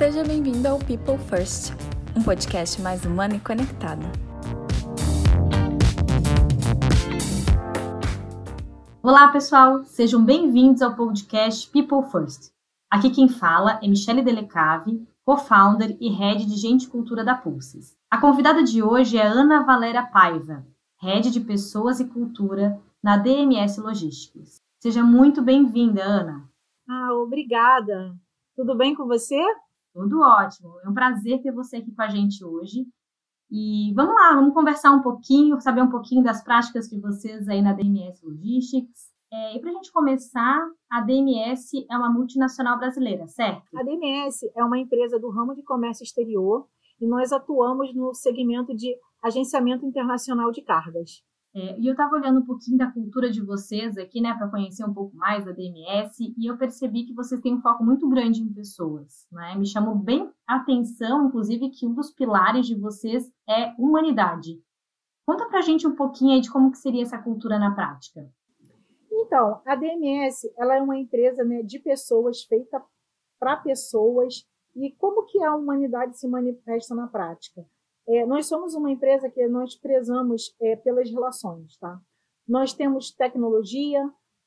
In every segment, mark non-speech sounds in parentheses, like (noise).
Seja bem-vindo ao People First, um podcast mais humano e conectado. Olá, pessoal! Sejam bem-vindos ao podcast People First. Aqui quem fala é Michele Delecave, co-founder e head de Gente e Cultura da Pulses. A convidada de hoje é Ana Valéria Paiva, head de Pessoas e Cultura na DMS Logísticas. Seja muito bem-vinda, Ana. Ah, obrigada. Tudo bem com você? Tudo ótimo. É um prazer ter você aqui com a gente hoje. E vamos lá, vamos conversar um pouquinho, saber um pouquinho das práticas de vocês aí na DMS Logistics. É, e para a gente começar, a DMS é uma multinacional brasileira, certo? A DMS é uma empresa do ramo de comércio exterior e nós atuamos no segmento de agenciamento internacional de cargas. É, e eu estava olhando um pouquinho da cultura de vocês aqui, né, para conhecer um pouco mais da DMS, e eu percebi que vocês têm um foco muito grande em pessoas, né? Me chamou bem a atenção, inclusive, que um dos pilares de vocês é humanidade. Conta para a gente um pouquinho aí de como que seria essa cultura na prática. Então, a DMS, ela é uma empresa né, de pessoas, feita para pessoas, e como que a humanidade se manifesta na prática? É, nós somos uma empresa que nós prezamos é, pelas relações, tá? Nós temos tecnologia,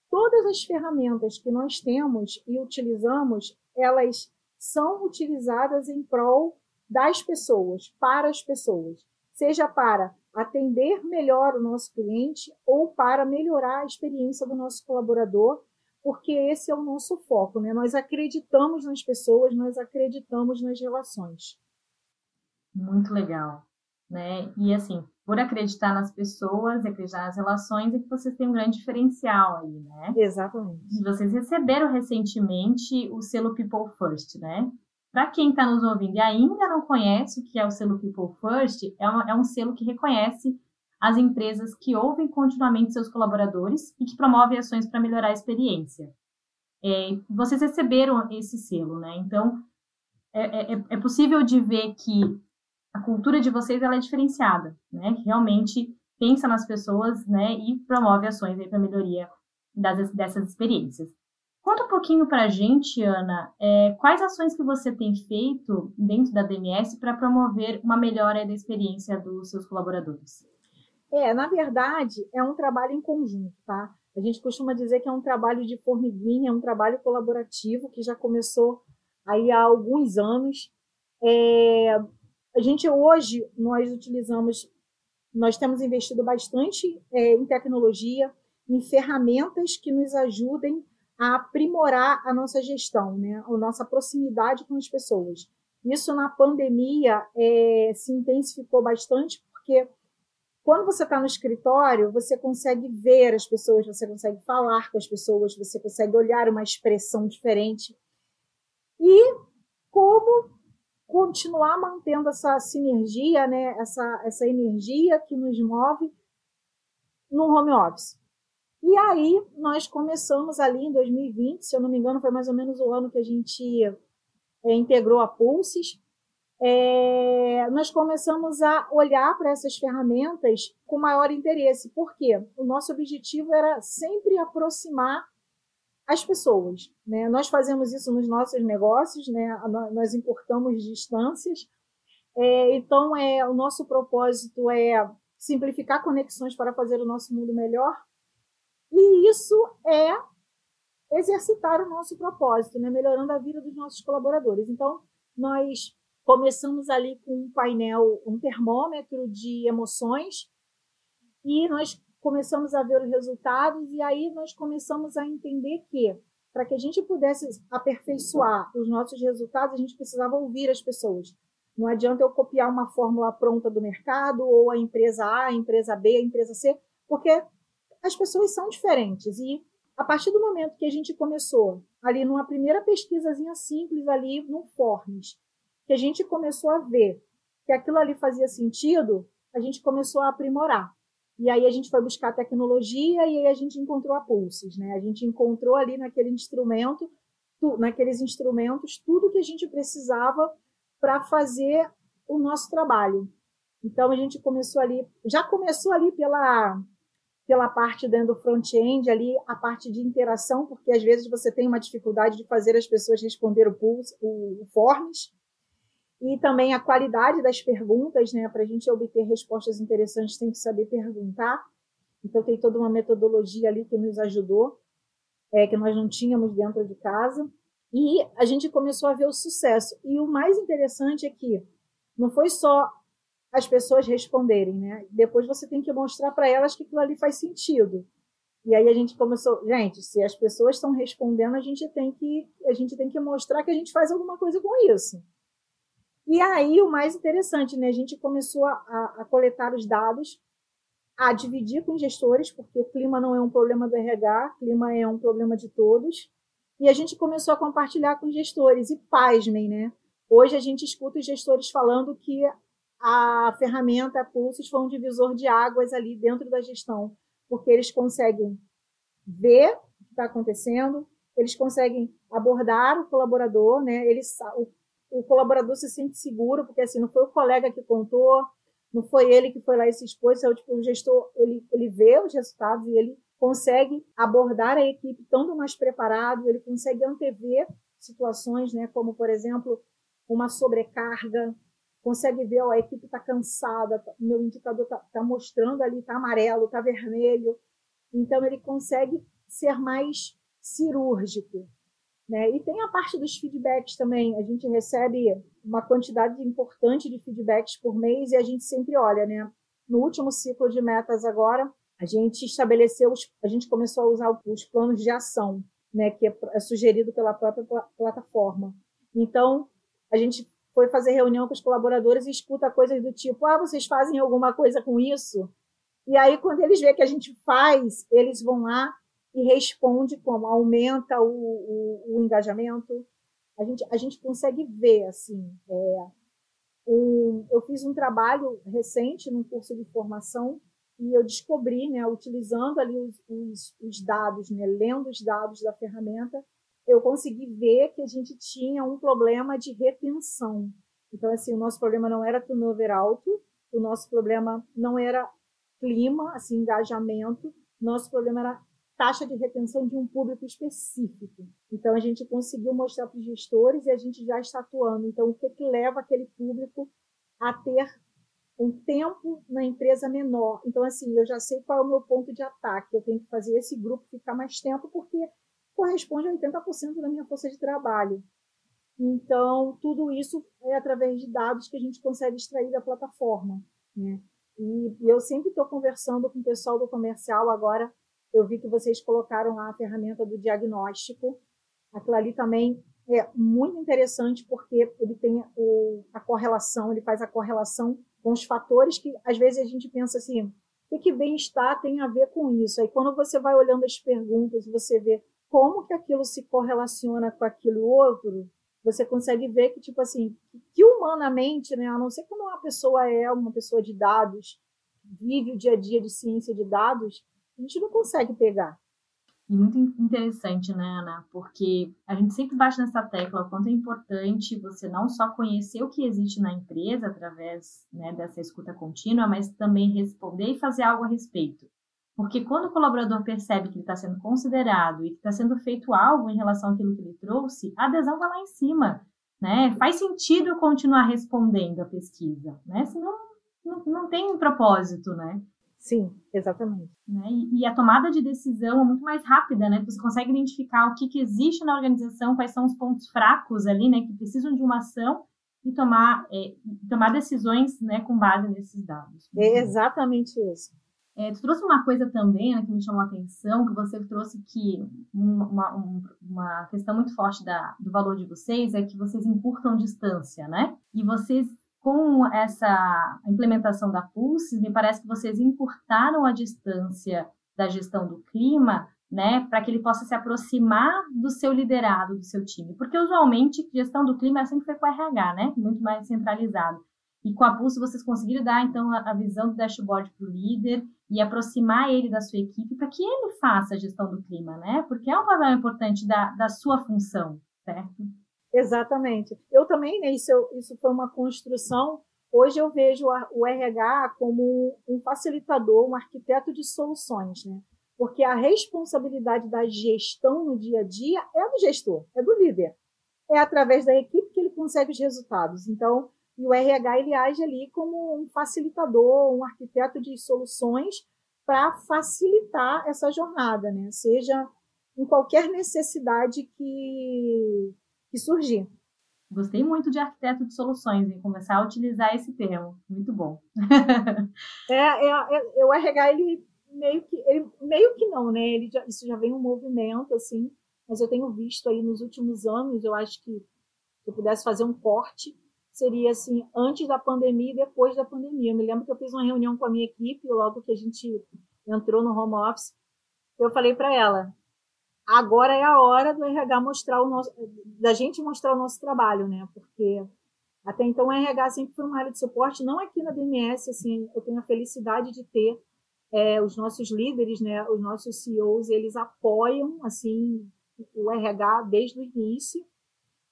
todas as ferramentas que nós temos e utilizamos, elas são utilizadas em prol das pessoas, para as pessoas, seja para atender melhor o nosso cliente ou para melhorar a experiência do nosso colaborador, porque esse é o nosso foco, né? Nós acreditamos nas pessoas, nós acreditamos nas relações. Muito legal. Né? E assim, por acreditar nas pessoas, acreditar nas relações, é que vocês têm um grande diferencial aí, né? Exatamente. E vocês receberam recentemente o selo People First, né? Para quem está nos ouvindo e ainda não conhece o que é o selo People First, é, uma, é um selo que reconhece as empresas que ouvem continuamente seus colaboradores e que promovem ações para melhorar a experiência. É, vocês receberam esse selo, né? Então, é, é, é possível de ver que a cultura de vocês ela é diferenciada, né? Realmente pensa nas pessoas, né? E promove ações para melhoria das, dessas experiências. Conta um pouquinho para a gente, Ana, é, quais ações que você tem feito dentro da DMS para promover uma melhora da experiência dos seus colaboradores? É, na verdade, é um trabalho em conjunto, tá? A gente costuma dizer que é um trabalho de formiguinha, é um trabalho colaborativo que já começou aí há alguns anos. É, a gente hoje, nós utilizamos, nós temos investido bastante é, em tecnologia, em ferramentas que nos ajudem a aprimorar a nossa gestão, né? a nossa proximidade com as pessoas. Isso na pandemia é, se intensificou bastante, porque quando você está no escritório, você consegue ver as pessoas, você consegue falar com as pessoas, você consegue olhar uma expressão diferente. E como continuar mantendo essa sinergia, né, essa, essa energia que nos move no home office. E aí nós começamos ali em 2020, se eu não me engano, foi mais ou menos o ano que a gente é, integrou a Pulses. É, nós começamos a olhar para essas ferramentas com maior interesse. Por quê? O nosso objetivo era sempre aproximar as pessoas. Né? Nós fazemos isso nos nossos negócios, né? nós importamos distâncias. É, então, é, o nosso propósito é simplificar conexões para fazer o nosso mundo melhor. E isso é exercitar o nosso propósito, né? melhorando a vida dos nossos colaboradores. Então, nós começamos ali com um painel, um termômetro de emoções, e nós começamos a ver os resultados e aí nós começamos a entender que para que a gente pudesse aperfeiçoar os nossos resultados, a gente precisava ouvir as pessoas. Não adianta eu copiar uma fórmula pronta do mercado ou a empresa A, a empresa B, a empresa C, porque as pessoas são diferentes e a partir do momento que a gente começou ali numa primeira pesquisazinha simples ali no Forms, que a gente começou a ver que aquilo ali fazia sentido, a gente começou a aprimorar. E aí a gente foi buscar tecnologia e aí a gente encontrou a Pulses, né? A gente encontrou ali naquele instrumento, tu, naqueles instrumentos, tudo que a gente precisava para fazer o nosso trabalho. Então a gente começou ali, já começou ali pela pela parte dentro do front-end ali, a parte de interação, porque às vezes você tem uma dificuldade de fazer as pessoas responder o, pulse, o, o forms. E também a qualidade das perguntas, né? Para a gente obter respostas interessantes, tem que saber perguntar. Então, tem toda uma metodologia ali que nos ajudou, é, que nós não tínhamos dentro de casa. E a gente começou a ver o sucesso. E o mais interessante é que não foi só as pessoas responderem, né? Depois você tem que mostrar para elas que aquilo ali faz sentido. E aí a gente começou, gente, se as pessoas estão respondendo, a gente tem que a gente tem que mostrar que a gente faz alguma coisa com isso. E aí o mais interessante, né? A gente começou a, a coletar os dados, a dividir com gestores, porque o clima não é um problema do RH, clima é um problema de todos. E a gente começou a compartilhar com gestores. E pasmem, né? Hoje a gente escuta os gestores falando que a ferramenta Pulsos foi um divisor de águas ali dentro da gestão, porque eles conseguem ver o que está acontecendo, eles conseguem abordar o colaborador, né? Eles, o o colaborador se sente seguro, porque assim, não foi o colega que contou, não foi ele que foi lá e se expôs, é o, tipo, o gestor, ele, ele vê os resultados e ele consegue abordar a equipe estando mais preparado, ele consegue antever situações, né, como, por exemplo, uma sobrecarga, consegue ver, ó, a equipe está cansada, tá, o meu indicador está tá mostrando ali, está amarelo, está vermelho, então ele consegue ser mais cirúrgico. Né? E tem a parte dos feedbacks também. A gente recebe uma quantidade importante de feedbacks por mês e a gente sempre olha, né? No último ciclo de metas agora, a gente estabeleceu, os, a gente começou a usar os planos de ação, né? Que é, é sugerido pela própria plataforma. Então, a gente foi fazer reunião com os colaboradores e escuta coisas do tipo: ah, vocês fazem alguma coisa com isso? E aí, quando eles veem que a gente faz, eles vão lá e responde como aumenta o, o, o engajamento. A gente, a gente consegue ver assim. É, um, eu fiz um trabalho recente num curso de formação e eu descobri, né, utilizando ali os, os, os dados, né, lendo os dados da ferramenta, eu consegui ver que a gente tinha um problema de retenção. Então, assim, o nosso problema não era turnover alto, o nosso problema não era clima, assim, engajamento, nosso problema era taxa de retenção de um público específico. Então, a gente conseguiu mostrar para os gestores e a gente já está atuando. Então, o que, que leva aquele público a ter um tempo na empresa menor? Então, assim, eu já sei qual é o meu ponto de ataque. Eu tenho que fazer esse grupo ficar mais tempo porque corresponde a 80% da minha força de trabalho. Então, tudo isso é através de dados que a gente consegue extrair da plataforma. Né? E, e eu sempre estou conversando com o pessoal do comercial agora eu vi que vocês colocaram lá a ferramenta do diagnóstico. Aquilo ali também é muito interessante porque ele tem o, a correlação, ele faz a correlação com os fatores que às vezes a gente pensa assim, o que, bem-estar tem a ver com isso? Aí quando você vai olhando as perguntas, você vê como que aquilo se correlaciona com aquilo outro, você consegue ver que, tipo assim, que humanamente, né, a não ser quando uma pessoa é uma pessoa de dados, vive o dia a dia de ciência de dados, a gente não consegue pegar. E muito interessante, né, Ana? Porque a gente sempre bate nessa tecla o quanto é importante você não só conhecer o que existe na empresa através né, dessa escuta contínua, mas também responder e fazer algo a respeito. Porque quando o colaborador percebe que ele está sendo considerado e que está sendo feito algo em relação àquilo que ele trouxe, a adesão vai lá em cima. Né? Faz sentido continuar respondendo a pesquisa, né? Senão não, não tem propósito, né? Sim, exatamente. Né? E, e, a tomada de decisão é muito mais rápida, né? Você consegue identificar o que, que existe na organização, quais são os pontos fracos ali, né? Que precisam de uma ação e tomar, é, tomar decisões né, com base nesses dados. É exatamente isso. É, tu trouxe uma coisa também né, que me chamou a atenção, que você trouxe que uma, uma questão muito forte da, do valor de vocês é que vocês encurtam distância, né? E vocês com essa implementação da Pulse, me parece que vocês encurtaram a distância da gestão do clima, né, para que ele possa se aproximar do seu liderado, do seu time. Porque usualmente gestão do clima sempre foi com RH, né, muito mais centralizado. E com a Pulse vocês conseguiram dar então a visão do dashboard para o líder e aproximar ele da sua equipe para que ele faça a gestão do clima, né? Porque é um papel importante da, da sua função, certo? Exatamente. Eu também, né, isso, isso foi uma construção. Hoje eu vejo o RH como um facilitador, um arquiteto de soluções, né? Porque a responsabilidade da gestão no dia a dia é do gestor, é do líder. é através da equipe que ele consegue os resultados. Então, o RH ele age ali como um facilitador, um arquiteto de soluções para facilitar essa jornada, né? Seja em qualquer necessidade que, que surgir. Gostei muito de arquiteto de soluções e começar a utilizar esse termo. Muito bom. (laughs) é, é, é, o RH, ele meio que, ele, meio que não, né? Ele já, isso já vem um movimento, assim, mas eu tenho visto aí nos últimos anos, eu acho que se eu pudesse fazer um corte, seria assim, antes da pandemia e depois da pandemia. Eu me lembro que eu fiz uma reunião com a minha equipe, logo que a gente entrou no home office, eu falei para ela, agora é a hora do RH mostrar o nosso, da gente mostrar o nosso trabalho, né? Porque até então o RH sempre foi uma área de suporte, não aqui na DMS, assim, eu tenho a felicidade de ter é, os nossos líderes, né, os nossos CEOs, eles apoiam, assim, o RH desde o início,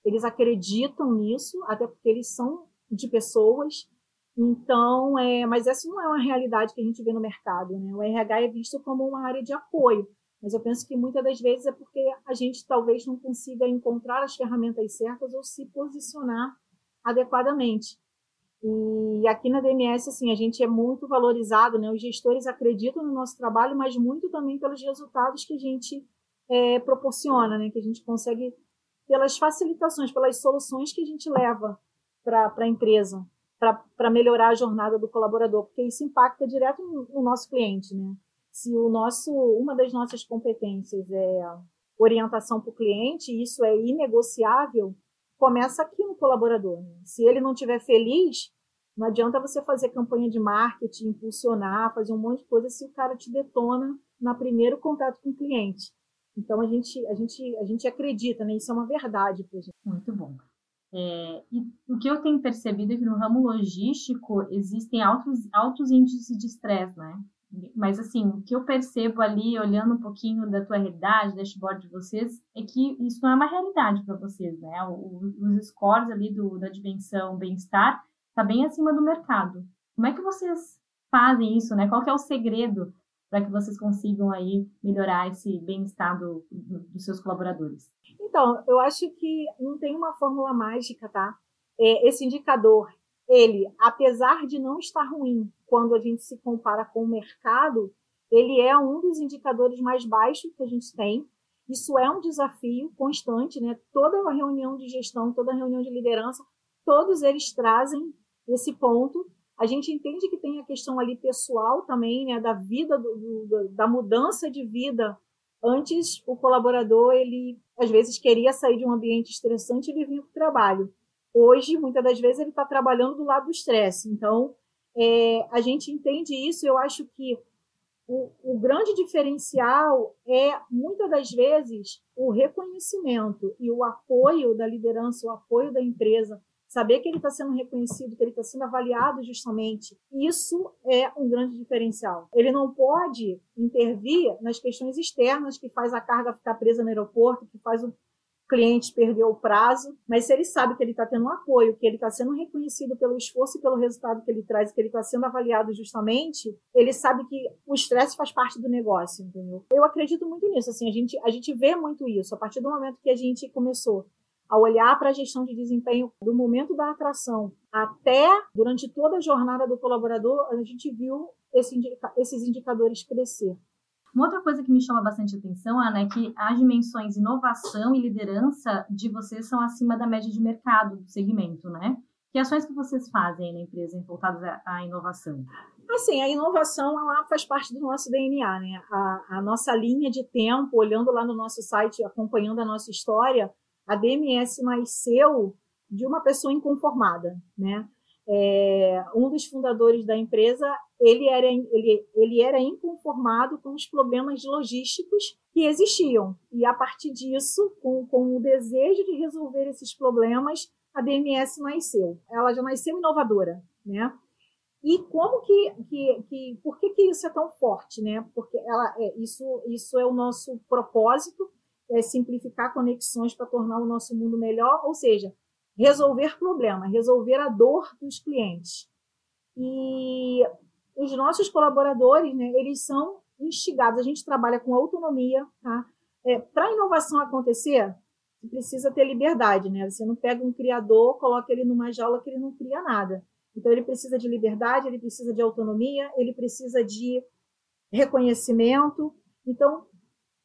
eles acreditam nisso, até porque eles são de pessoas, então, é, mas essa não é uma realidade que a gente vê no mercado, né? O RH é visto como uma área de apoio. Mas eu penso que muitas das vezes é porque a gente talvez não consiga encontrar as ferramentas certas ou se posicionar adequadamente. E aqui na DMS, assim, a gente é muito valorizado, né? Os gestores acreditam no nosso trabalho, mas muito também pelos resultados que a gente é, proporciona, né? Que a gente consegue, pelas facilitações, pelas soluções que a gente leva para a empresa, para melhorar a jornada do colaborador, porque isso impacta direto no, no nosso cliente, né? Se o nosso, uma das nossas competências é orientação para o cliente, e isso é inegociável, começa aqui no colaborador. Né? Se ele não estiver feliz, não adianta você fazer campanha de marketing, impulsionar, fazer um monte de coisa se o cara te detona no primeiro contato com o cliente. Então a gente, a gente, a gente acredita, né? Isso é uma verdade para gente. Muito bom. É, e o que eu tenho percebido é que no ramo logístico existem altos, altos índices de estresse, né? Mas, assim, o que eu percebo ali, olhando um pouquinho da tua realidade, dashboard de vocês, é que isso não é uma realidade para vocês, né? os scores ali do, da dimensão bem-estar está bem acima do mercado. Como é que vocês fazem isso, né? Qual é o segredo para que vocês consigam aí melhorar esse bem-estar do, do, dos seus colaboradores? Então, eu acho que não tem uma fórmula mágica, tá? É, esse indicador, ele, apesar de não estar ruim, quando a gente se compara com o mercado, ele é um dos indicadores mais baixos que a gente tem. Isso é um desafio constante, né? Toda reunião de gestão, toda reunião de liderança, todos eles trazem esse ponto. A gente entende que tem a questão ali pessoal também, né? Da vida, do, do, da mudança de vida. Antes, o colaborador, ele às vezes queria sair de um ambiente estressante e ele vinha para o trabalho. Hoje, muitas das vezes, ele está trabalhando do lado do estresse. Então, é, a gente entende isso. Eu acho que o, o, grande diferencial é, muitas das vezes, o reconhecimento e o apoio da liderança, o apoio da empresa, saber que ele está sendo reconhecido, que ele está sendo avaliado justamente. Isso é um grande diferencial. Ele não pode intervir nas questões externas que faz a carga ficar presa no aeroporto, que faz o cliente perdeu o prazo, mas se ele sabe que ele está tendo um apoio, que ele está sendo reconhecido pelo esforço e pelo resultado que ele traz, que ele está sendo avaliado justamente, ele sabe que o estresse faz parte do negócio, entendeu? Eu acredito muito nisso, assim, a gente, a gente vê muito isso. A partir do momento que a gente começou a olhar para a gestão de desempenho do momento da atração até durante toda a jornada do colaborador, a gente viu esse indica esses indicadores crescer. Uma outra coisa que me chama bastante atenção, Ana, é que as dimensões inovação e liderança de vocês são acima da média de mercado do segmento, né? Que ações que vocês fazem na empresa voltadas à inovação? Assim, a inovação ela faz parte do nosso DNA, né? A, a, nossa linha de tempo, olhando lá no nosso site, acompanhando a nossa história, a DMS nasceu de uma pessoa inconformada, né? É, um dos fundadores da empresa, ele era, ele, ele era inconformado com os problemas logísticos que existiam. E a partir disso, com, com o desejo de resolver esses problemas, a DMS nasceu. Ela já nasceu inovadora, né? E como que, que, que por que, que isso é tão forte, né? Porque ela, é, isso, isso é o nosso propósito, é simplificar conexões para tornar o nosso mundo melhor, ou seja, resolver problema, resolver a dor dos clientes. E os nossos colaboradores, né, eles são instigados, a gente trabalha com autonomia, tá? É, Para a inovação acontecer, precisa ter liberdade, né? Você não pega um criador, coloca ele numa jaula que ele não cria nada. Então ele precisa de liberdade, ele precisa de autonomia, ele precisa de reconhecimento. Então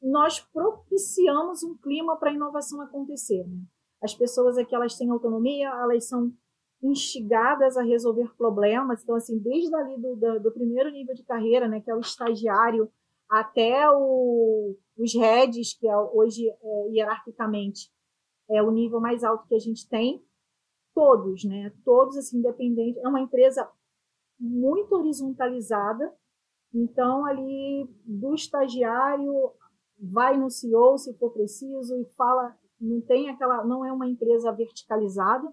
nós propiciamos um clima para a inovação acontecer. Né? As pessoas aqui elas têm autonomia, elas são instigadas a resolver problemas. Então, assim, desde ali do, do, do primeiro nível de carreira, né, que é o estagiário, até o, os heads, que é hoje é, hierarquicamente é o nível mais alto que a gente tem, todos, né, todos assim, independentes. É uma empresa muito horizontalizada. Então, ali do estagiário vai no CEO se for preciso e fala, não tem aquela, não é uma empresa verticalizada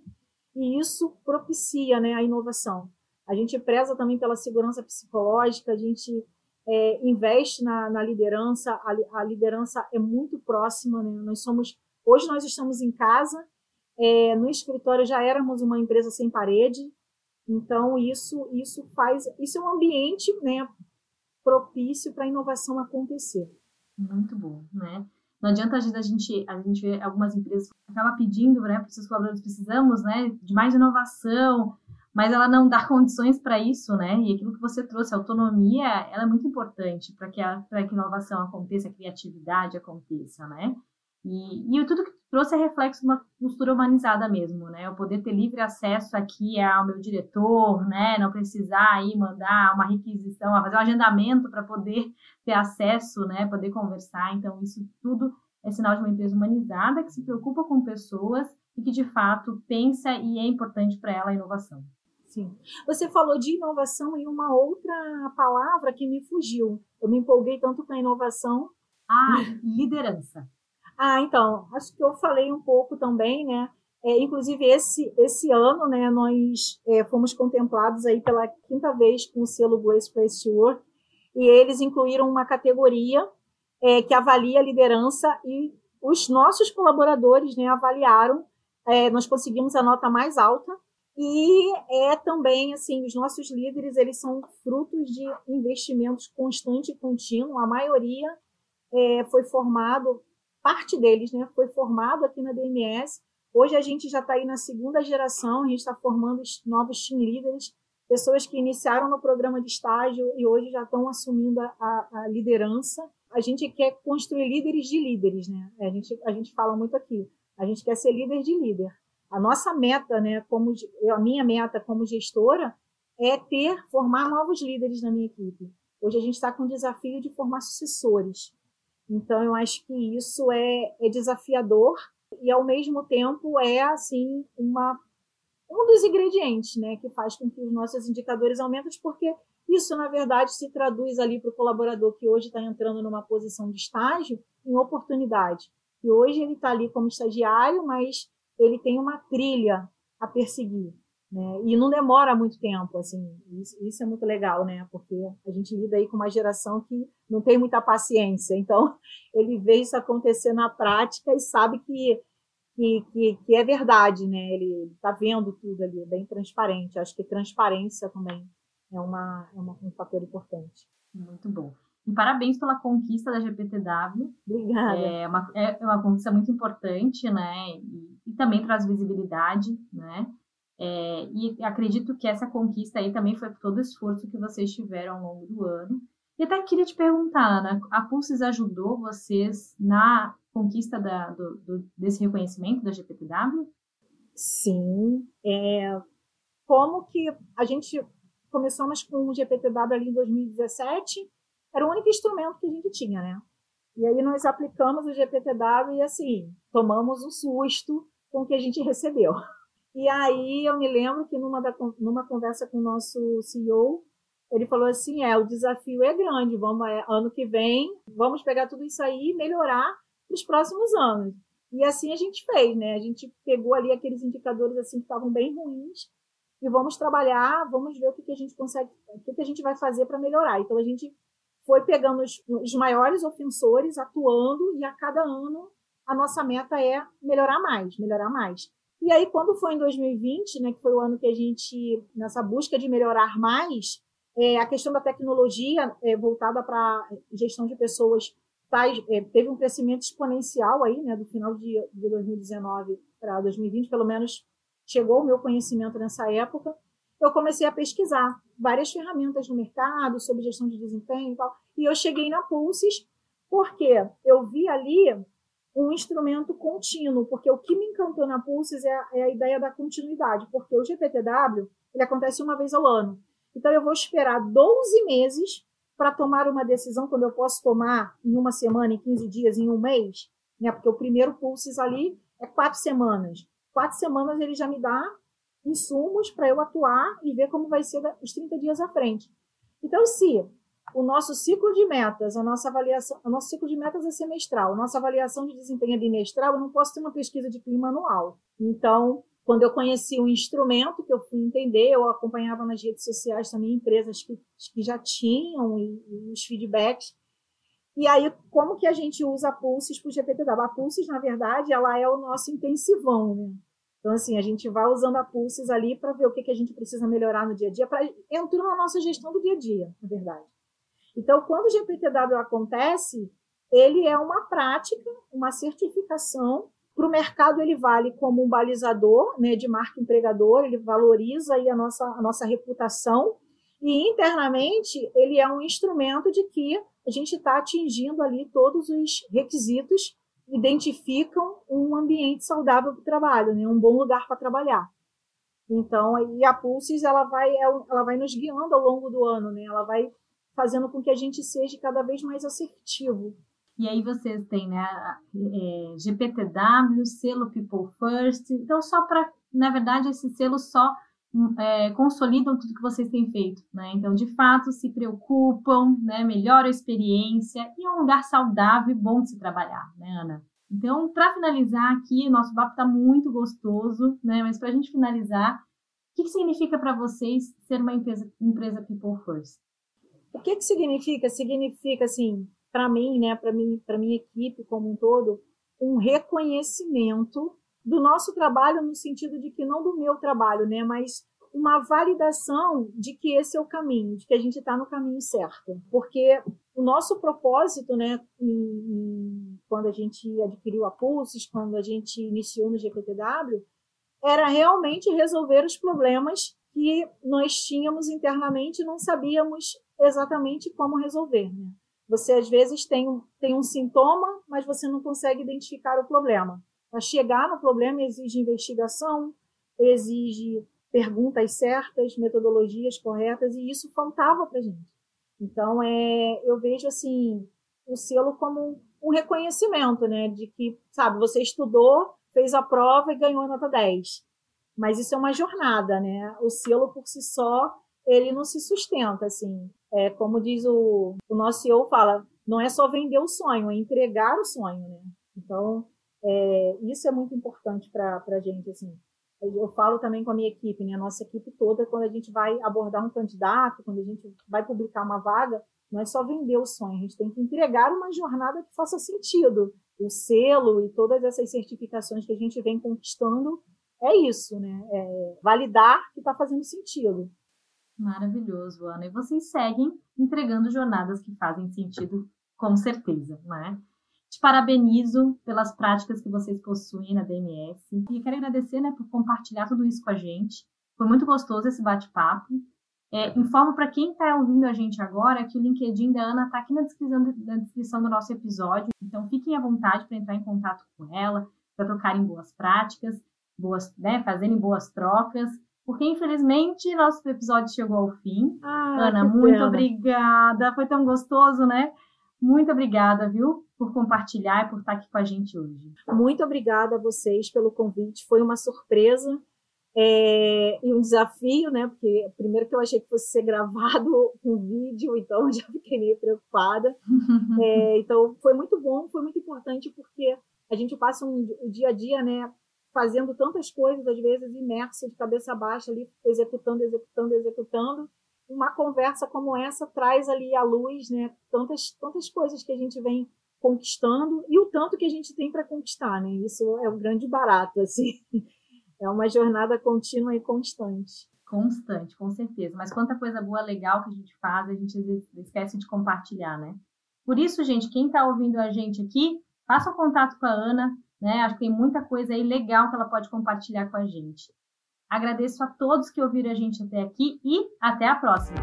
e isso propicia, né, a inovação. A gente preza também pela segurança psicológica, a gente é, investe na, na liderança, a, a, liderança é muito próxima, né? Nós somos, hoje nós estamos em casa, é, no escritório já éramos uma empresa sem parede, então isso isso faz, isso é um ambiente, né, propício para a inovação acontecer. Muito bom, né? Não adianta a gente, a gente, algumas empresas acaba pedindo, né, para os seus colaboradores, precisamos, né, de mais inovação, mas ela não dá (laughs) condições para isso, né? E aquilo que você trouxe, a autonomia, ela é muito importante para que a, que inovação aconteça, a criatividade aconteça, né? E, e tudo que trouxe é reflexo de uma postura humanizada mesmo, né? Eu poder ter livre acesso aqui ao meu diretor, né? Não precisar aí mandar uma requisição, fazer um agendamento para poder ter acesso, né? Poder conversar. Então, isso tudo é sinal de uma empresa humanizada que se preocupa com pessoas e que, de fato, pensa e é importante para ela a inovação. Sim. Você falou de inovação e uma outra palavra que me fugiu. Eu me empolguei tanto com a inovação. Ah, liderança. Ah, então, acho que eu falei um pouco também, né? É, inclusive, esse, esse ano, né, nós é, fomos contemplados aí pela quinta vez com o selo Grace Place Work, e eles incluíram uma categoria é, que avalia a liderança e os nossos colaboradores né, avaliaram, é, nós conseguimos a nota mais alta, e é também, assim, os nossos líderes, eles são frutos de investimentos constante e contínuo, a maioria é, foi formado parte deles né, foi formado aqui na DMS. Hoje a gente já está aí na segunda geração, a gente está formando novos team leaders, pessoas que iniciaram no programa de estágio e hoje já estão assumindo a, a, liderança. A gente quer construir líderes de líderes, né? A gente, a gente fala muito aqui. A gente quer ser líder de líder. A nossa meta, né, como a minha meta como gestora, é ter, formar novos líderes na minha equipe. Hoje a gente está com o desafio de formar sucessores. Então, eu acho que isso é, é desafiador e, ao mesmo tempo, é, assim, uma, um dos ingredientes né, que faz com que os nossos indicadores aumentem, porque isso, na verdade, se traduz ali para o colaborador que hoje está entrando numa posição de estágio em oportunidade. E hoje ele está ali como estagiário, mas ele tem uma trilha a perseguir. Né? E não demora muito tempo, assim, isso, isso, é muito legal, né? Porque a gente lida aí com uma geração que não tem muita paciência, então (laughs) ele vê isso acontecer na prática e sabe que, que, que, que é verdade, né? Ele está vendo tudo ali, é bem transparente. Acho que transparência também é, uma, é uma, um fator importante. Muito bom. E parabéns pela conquista da GPTW. Obrigada. É uma, é uma conquista muito importante, né? E, e também traz visibilidade, né? É, e acredito que essa conquista aí também foi por todo o esforço que vocês tiveram ao longo do ano. E até queria te perguntar, Ana, a Pulses ajudou vocês na conquista da, do, do, desse reconhecimento da GPTW? Sim. É, como que a gente começamos com o GPTW ali em 2017, era o único instrumento que a gente tinha, né? E aí nós aplicamos o GPTW e assim, tomamos um susto com o que a gente recebeu. E aí eu me lembro que numa, da, numa conversa com o nosso CEO, ele falou assim: é, o desafio é grande, vamos é, ano que vem, vamos pegar tudo isso aí e melhorar para os próximos anos. E assim a gente fez, né? A gente pegou ali aqueles indicadores assim que estavam bem ruins e vamos trabalhar, vamos ver o que, que a gente consegue, o que, que a gente vai fazer para melhorar. Então a gente foi pegando os, os maiores ofensores, atuando e a cada ano a nossa meta é melhorar mais, melhorar mais. E aí, quando foi em 2020, né, que foi o ano que a gente, nessa busca de melhorar mais, é, a questão da tecnologia é, voltada para gestão de pessoas é, teve um crescimento exponencial aí, né, do final de, de 2019 para 2020, pelo menos chegou o meu conhecimento nessa época. Eu comecei a pesquisar várias ferramentas no mercado sobre gestão de desempenho e tal, e eu cheguei na Pulses porque eu vi ali um instrumento contínuo, porque o que me encantou na Pulses é a, é a ideia da continuidade, porque o GPTW ele acontece uma vez ao ano. Então eu vou esperar 12 meses para tomar uma decisão quando eu posso tomar em uma semana, em 15 dias, em um mês, né? Porque o primeiro Pulses ali é quatro semanas. Quatro semanas ele já me dá insumos para eu atuar e ver como vai ser os 30 dias à frente. Então, se o nosso ciclo de metas, a nossa avaliação, o nosso ciclo de metas é semestral, a nossa avaliação de desempenho é bimestral, eu não posso ter uma pesquisa de clima anual. Então, quando eu conheci o instrumento que eu fui entender, eu acompanhava nas redes sociais também empresas que, que já tinham e, e os feedbacks. E aí, como que a gente usa a Pulses para o GPTW? A Pulses, na verdade, ela é o nosso intensivão, né? Então, assim, a gente vai usando a Pulses ali para ver o que, que a gente precisa melhorar no dia a dia, para entrar na nossa gestão do dia a dia, na verdade. Então, quando o GPTW acontece, ele é uma prática, uma certificação para o mercado, ele vale como um balizador né, de marca empregador, ele valoriza aí a, nossa, a nossa reputação, e internamente ele é um instrumento de que a gente está atingindo ali todos os requisitos, identificam um ambiente saudável para o trabalho, né, um bom lugar para trabalhar. Então, e a Pulses ela vai, ela vai nos guiando ao longo do ano, né? Ela vai fazendo com que a gente seja cada vez mais assertivo e aí vocês têm né, é, GPTW, selo People First. Então, só para, na verdade, esses selos só é, consolidam tudo que vocês têm feito. Né? Então, de fato, se preocupam, né, melhoram a experiência e é um lugar saudável e bom de se trabalhar, né, Ana? Então, para finalizar aqui, nosso papo está muito gostoso, né? Mas para a gente finalizar, o que, que significa para vocês ser uma empresa, empresa People First? O que, que significa? Significa, assim, para mim, né, para mim, para minha equipe como um todo, um reconhecimento do nosso trabalho no sentido de que não do meu trabalho, né, mas uma validação de que esse é o caminho, de que a gente está no caminho certo, porque o nosso propósito, né, em, em, quando a gente adquiriu a Pulses, quando a gente iniciou no GPTW, era realmente resolver os problemas que nós tínhamos internamente e não sabíamos exatamente como resolver. Né? Você, às vezes, tem, tem um sintoma, mas você não consegue identificar o problema. Para chegar no problema exige investigação, exige perguntas certas, metodologias corretas, e isso faltava para gente. Então, é, eu vejo assim o selo como um reconhecimento, né, de que, sabe, você estudou, fez a prova e ganhou a nota 10. Mas isso é uma jornada, né? O selo por si só, ele não se sustenta, assim é, como diz o, o nosso CEO, fala, não é só vender o sonho, é entregar o sonho, né? Então, é, isso é muito importante para a gente, assim. Eu falo também com a minha equipe, né? A nossa equipe toda, quando a gente vai abordar um candidato, quando a gente vai publicar uma vaga, não é só vender o sonho, a gente tem que entregar uma jornada que faça sentido. O selo e todas essas certificações que a gente vem conquistando é isso, né? É validar que está fazendo sentido. Maravilhoso, Ana. E vocês seguem entregando jornadas que fazem sentido, com certeza, né? Te parabenizo pelas práticas que vocês possuem na DMS e quero agradecer né, por compartilhar tudo isso com a gente. Foi muito gostoso esse bate-papo. É, informo para quem está ouvindo a gente agora que o LinkedIn da Ana está aqui na descrição, na descrição do nosso episódio. Então fiquem à vontade para entrar em contato com ela, para trocarem boas práticas, boas, né, fazerem boas trocas porque infelizmente nosso episódio chegou ao fim. Ah, Ana, muito pena. obrigada. Foi tão gostoso, né? Muito obrigada, viu, por compartilhar e por estar aqui com a gente hoje. Muito obrigada a vocês pelo convite. Foi uma surpresa é, e um desafio, né? Porque primeiro que eu achei que fosse ser gravado (laughs) um vídeo, então já fiquei meio preocupada. (laughs) é, então foi muito bom, foi muito importante porque a gente passa um, o dia a dia, né? Fazendo tantas coisas, às vezes imersa de cabeça baixa ali, executando, executando, executando. Uma conversa como essa traz ali à luz, né, tantas tantas coisas que a gente vem conquistando e o tanto que a gente tem para conquistar, né? Isso é o grande barato, assim. (laughs) É uma jornada contínua e constante. Constante, com certeza. Mas quanta coisa boa, legal que a gente faz, a gente esquece de compartilhar, né? Por isso, gente, quem está ouvindo a gente aqui, faça um contato com a Ana, né? Acho que tem muita coisa aí legal que ela pode compartilhar com a gente. Agradeço a todos que ouviram a gente até aqui e até a próxima.